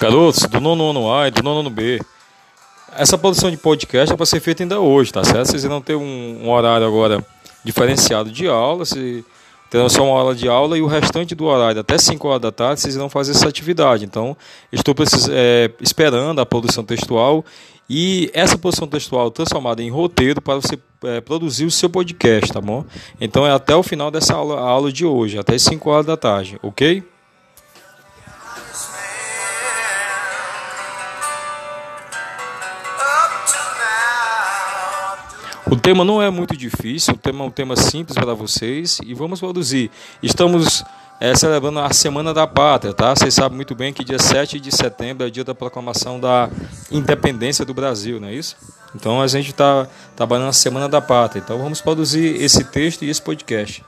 Garotos, do nono ano A e do nono ano B. Essa produção de podcast é para ser feita ainda hoje, tá certo? Vocês irão ter um, um horário agora diferenciado de aula, se terão só uma aula de aula e o restante do horário, até 5 horas da tarde, vocês irão fazer essa atividade. Então, estou precis, é, esperando a produção textual e essa produção textual transformada em roteiro para você é, produzir o seu podcast, tá bom? Então, é até o final dessa aula, aula de hoje, até 5 horas da tarde, ok? O tema não é muito difícil, o tema é um tema simples para vocês e vamos produzir. Estamos é, celebrando a Semana da Pátria, tá? Vocês sabem muito bem que dia 7 de setembro é o dia da proclamação da independência do Brasil, não é isso? Então a gente está trabalhando a Semana da Pátria. Então vamos produzir esse texto e esse podcast.